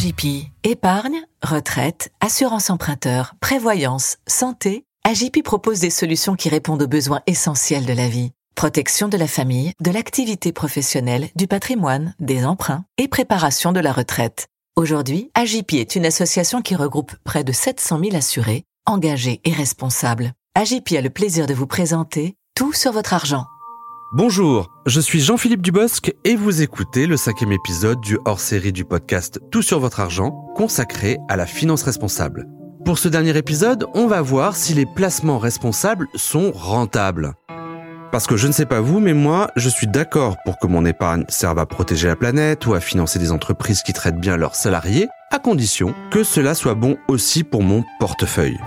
Agipi. Épargne, retraite, assurance emprunteur, prévoyance, santé. Agipi propose des solutions qui répondent aux besoins essentiels de la vie. Protection de la famille, de l'activité professionnelle, du patrimoine, des emprunts et préparation de la retraite. Aujourd'hui, Agipi est une association qui regroupe près de 700 000 assurés, engagés et responsables. Agipi a le plaisir de vous présenter Tout sur votre argent. Bonjour, je suis Jean-Philippe Dubosc et vous écoutez le cinquième épisode du hors-série du podcast Tout sur votre argent consacré à la finance responsable. Pour ce dernier épisode, on va voir si les placements responsables sont rentables. Parce que je ne sais pas vous, mais moi, je suis d'accord pour que mon épargne serve à protéger la planète ou à financer des entreprises qui traitent bien leurs salariés, à condition que cela soit bon aussi pour mon portefeuille.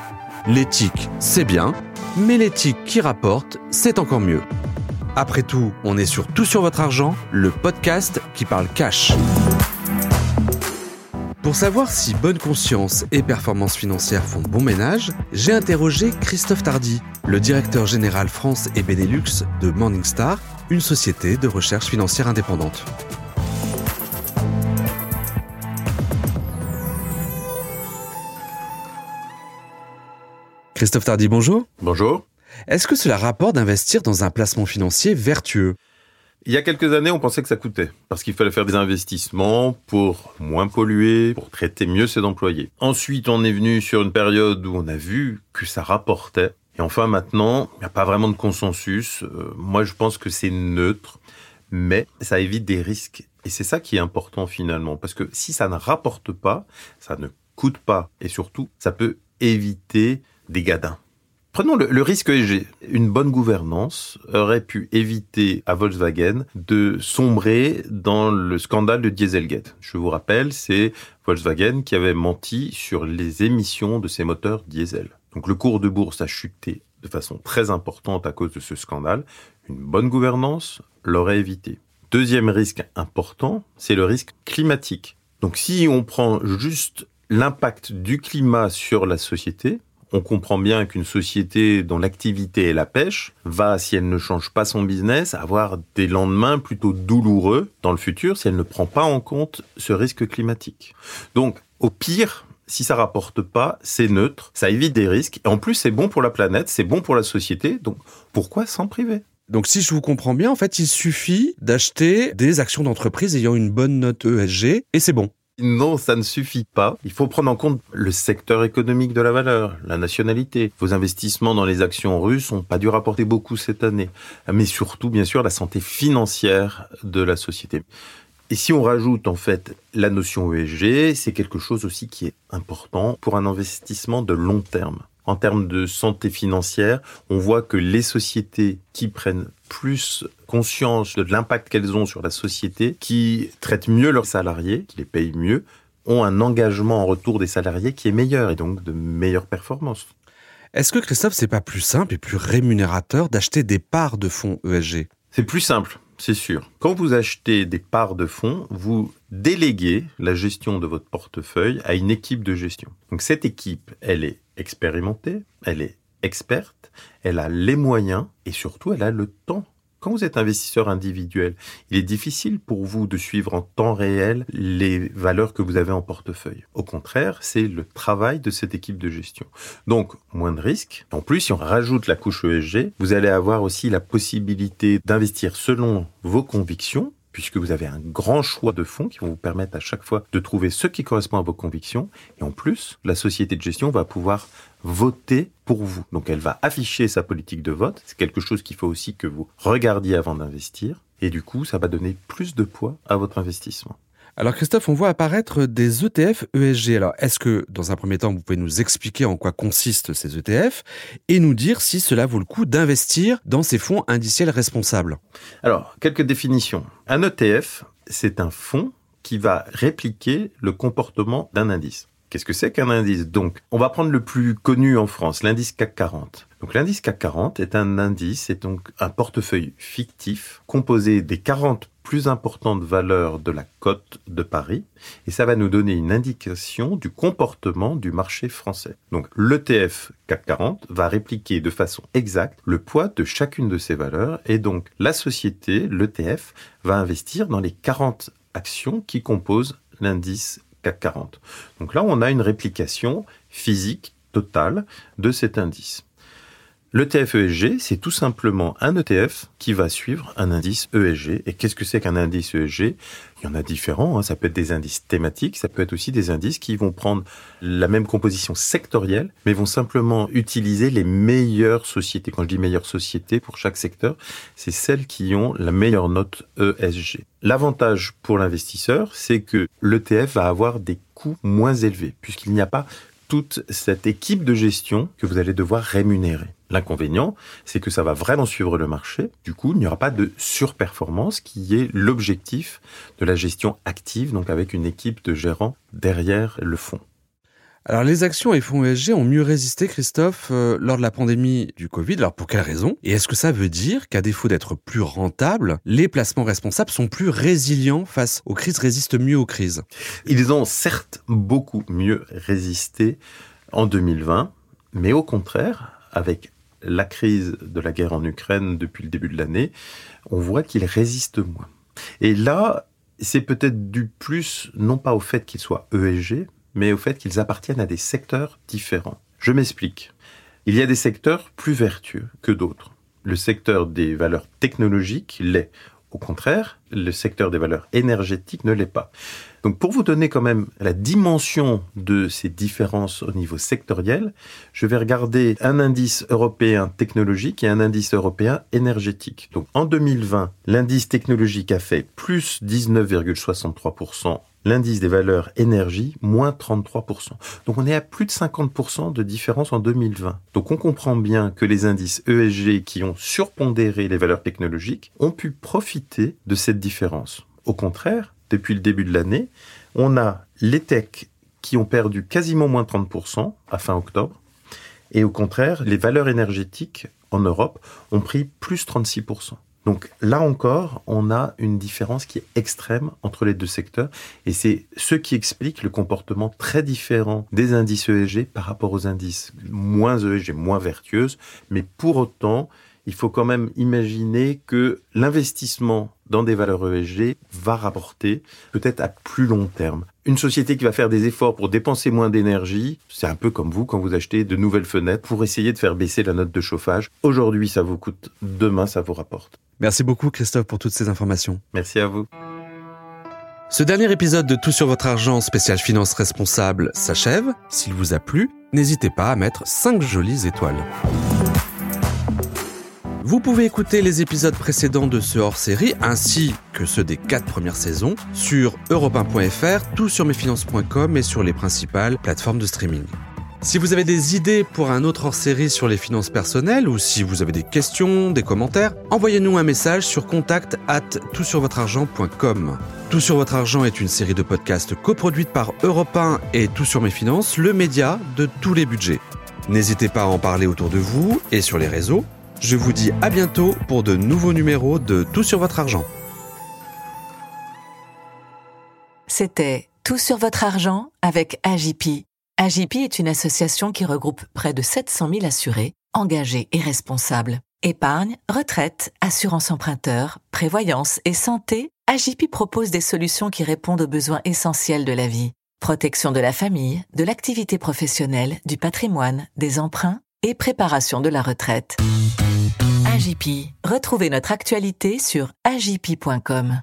L'éthique, c'est bien, mais l'éthique qui rapporte, c'est encore mieux. Après tout, on est sur Tout sur votre argent, le podcast qui parle cash. Pour savoir si bonne conscience et performance financière font bon ménage, j'ai interrogé Christophe Tardy, le directeur général France et Benelux de Morningstar, une société de recherche financière indépendante. Christophe Tardy, bonjour. Bonjour. Est-ce que cela rapporte d'investir dans un placement financier vertueux? Il y a quelques années, on pensait que ça coûtait, parce qu'il fallait faire des investissements pour moins polluer, pour traiter mieux ses employés. Ensuite, on est venu sur une période où on a vu que ça rapportait. Et enfin, maintenant, il n'y a pas vraiment de consensus. Euh, moi, je pense que c'est neutre, mais ça évite des risques. Et c'est ça qui est important finalement, parce que si ça ne rapporte pas, ça ne coûte pas, et surtout, ça peut éviter des gadins. Prenons le, risque ESG. Une bonne gouvernance aurait pu éviter à Volkswagen de sombrer dans le scandale de Dieselgate. Je vous rappelle, c'est Volkswagen qui avait menti sur les émissions de ses moteurs diesel. Donc le cours de bourse a chuté de façon très importante à cause de ce scandale. Une bonne gouvernance l'aurait évité. Deuxième risque important, c'est le risque climatique. Donc si on prend juste l'impact du climat sur la société, on comprend bien qu'une société dont l'activité est la pêche va, si elle ne change pas son business, avoir des lendemains plutôt douloureux dans le futur si elle ne prend pas en compte ce risque climatique. Donc, au pire, si ça rapporte pas, c'est neutre, ça évite des risques, et en plus c'est bon pour la planète, c'est bon pour la société, donc pourquoi s'en priver? Donc si je vous comprends bien, en fait, il suffit d'acheter des actions d'entreprise ayant une bonne note ESG et c'est bon. Non, ça ne suffit pas. Il faut prendre en compte le secteur économique de la valeur, la nationalité. Vos investissements dans les actions russes n'ont pas dû rapporter beaucoup cette année. Mais surtout, bien sûr, la santé financière de la société. Et si on rajoute en fait la notion ESG, c'est quelque chose aussi qui est important pour un investissement de long terme en termes de santé financière, on voit que les sociétés qui prennent plus conscience de l'impact qu'elles ont sur la société, qui traitent mieux leurs salariés, qui les payent mieux, ont un engagement en retour des salariés qui est meilleur et donc de meilleures performances. Est-ce que Christophe, c'est pas plus simple et plus rémunérateur d'acheter des parts de fonds ESG C'est plus simple, c'est sûr. Quand vous achetez des parts de fonds, vous déléguez la gestion de votre portefeuille à une équipe de gestion. Donc cette équipe, elle est expérimentée, elle est experte, elle a les moyens et surtout elle a le temps. Quand vous êtes investisseur individuel, il est difficile pour vous de suivre en temps réel les valeurs que vous avez en portefeuille. Au contraire, c'est le travail de cette équipe de gestion. Donc, moins de risques. En plus, si on rajoute la couche ESG, vous allez avoir aussi la possibilité d'investir selon vos convictions puisque vous avez un grand choix de fonds qui vont vous permettre à chaque fois de trouver ce qui correspond à vos convictions. Et en plus, la société de gestion va pouvoir voter pour vous. Donc elle va afficher sa politique de vote. C'est quelque chose qu'il faut aussi que vous regardiez avant d'investir. Et du coup, ça va donner plus de poids à votre investissement. Alors Christophe, on voit apparaître des ETF ESG. Alors est-ce que dans un premier temps, vous pouvez nous expliquer en quoi consistent ces ETF et nous dire si cela vaut le coup d'investir dans ces fonds indiciels responsables? Alors, quelques définitions. Un ETF, c'est un fonds qui va répliquer le comportement d'un indice. Qu'est-ce que c'est qu'un indice? Donc, on va prendre le plus connu en France, l'indice CAC 40. Donc l'indice CAC 40 est un indice, c'est donc un portefeuille fictif composé des 40 plus importantes valeurs de la cote de Paris et ça va nous donner une indication du comportement du marché français. Donc l'ETF CAC 40 va répliquer de façon exacte le poids de chacune de ces valeurs et donc la société, l'ETF, va investir dans les 40 actions qui composent l'indice CAC 40. Donc là, on a une réplication physique totale de cet indice. L'ETF ESG, c'est tout simplement un ETF qui va suivre un indice ESG. Et qu'est-ce que c'est qu'un indice ESG Il y en a différents. Hein. Ça peut être des indices thématiques, ça peut être aussi des indices qui vont prendre la même composition sectorielle, mais vont simplement utiliser les meilleures sociétés. Quand je dis meilleures sociétés pour chaque secteur, c'est celles qui ont la meilleure note ESG. L'avantage pour l'investisseur, c'est que l'ETF va avoir des coûts moins élevés, puisqu'il n'y a pas toute cette équipe de gestion que vous allez devoir rémunérer. L'inconvénient, c'est que ça va vraiment suivre le marché. Du coup, il n'y aura pas de surperformance qui est l'objectif de la gestion active, donc avec une équipe de gérants derrière le fonds. Alors les actions et fonds ESG ont mieux résisté, Christophe, euh, lors de la pandémie du Covid. Alors pour quelle raison? Et est-ce que ça veut dire qu'à défaut d'être plus rentables, les placements responsables sont plus résilients face aux crises, résistent mieux aux crises? Ils ont certes beaucoup mieux résisté en 2020, mais au contraire, avec la crise de la guerre en Ukraine depuis le début de l'année, on voit qu'ils résistent moins. Et là, c'est peut-être dû plus, non pas au fait qu'ils soient ESG, mais au fait qu'ils appartiennent à des secteurs différents. Je m'explique. Il y a des secteurs plus vertueux que d'autres. Le secteur des valeurs technologiques l'est. Au contraire, le secteur des valeurs énergétiques ne l'est pas. Donc pour vous donner quand même la dimension de ces différences au niveau sectoriel, je vais regarder un indice européen technologique et un indice européen énergétique. Donc en 2020, l'indice technologique a fait plus 19,63% l'indice des valeurs énergie, moins 33%. Donc on est à plus de 50% de différence en 2020. Donc on comprend bien que les indices ESG qui ont surpondéré les valeurs technologiques ont pu profiter de cette différence. Au contraire, depuis le début de l'année, on a les techs qui ont perdu quasiment moins 30% à fin octobre. Et au contraire, les valeurs énergétiques en Europe ont pris plus 36%. Donc là encore, on a une différence qui est extrême entre les deux secteurs et c'est ce qui explique le comportement très différent des indices ESG par rapport aux indices moins ESG, moins vertueuses. Mais pour autant, il faut quand même imaginer que l'investissement dans des valeurs ESG va rapporter peut-être à plus long terme. Une société qui va faire des efforts pour dépenser moins d'énergie, c'est un peu comme vous quand vous achetez de nouvelles fenêtres pour essayer de faire baisser la note de chauffage. Aujourd'hui, ça vous coûte, demain, ça vous rapporte. Merci beaucoup Christophe pour toutes ces informations. Merci à vous. Ce dernier épisode de Tout sur votre argent spécial finance responsable s'achève. S'il vous a plu, n'hésitez pas à mettre 5 jolies étoiles. Vous pouvez écouter les épisodes précédents de ce hors-série ainsi que ceux des 4 premières saisons sur europe1.fr, tout sur et sur les principales plateformes de streaming. Si vous avez des idées pour un autre hors-série sur les finances personnelles ou si vous avez des questions, des commentaires, envoyez-nous un message sur contact at toutsurvotreargent.com. Tout sur votre argent est une série de podcasts coproduite par Europe 1 et Tout sur mes finances, le média de tous les budgets. N'hésitez pas à en parler autour de vous et sur les réseaux. Je vous dis à bientôt pour de nouveaux numéros de Tout sur votre argent. C'était Tout sur votre argent avec AJP AJP est une association qui regroupe près de 700 000 assurés, engagés et responsables. Épargne, retraite, assurance emprunteur, prévoyance et santé, AJP propose des solutions qui répondent aux besoins essentiels de la vie. Protection de la famille, de l'activité professionnelle, du patrimoine, des emprunts et préparation de la retraite. Retrouvez notre actualité sur ajp.com.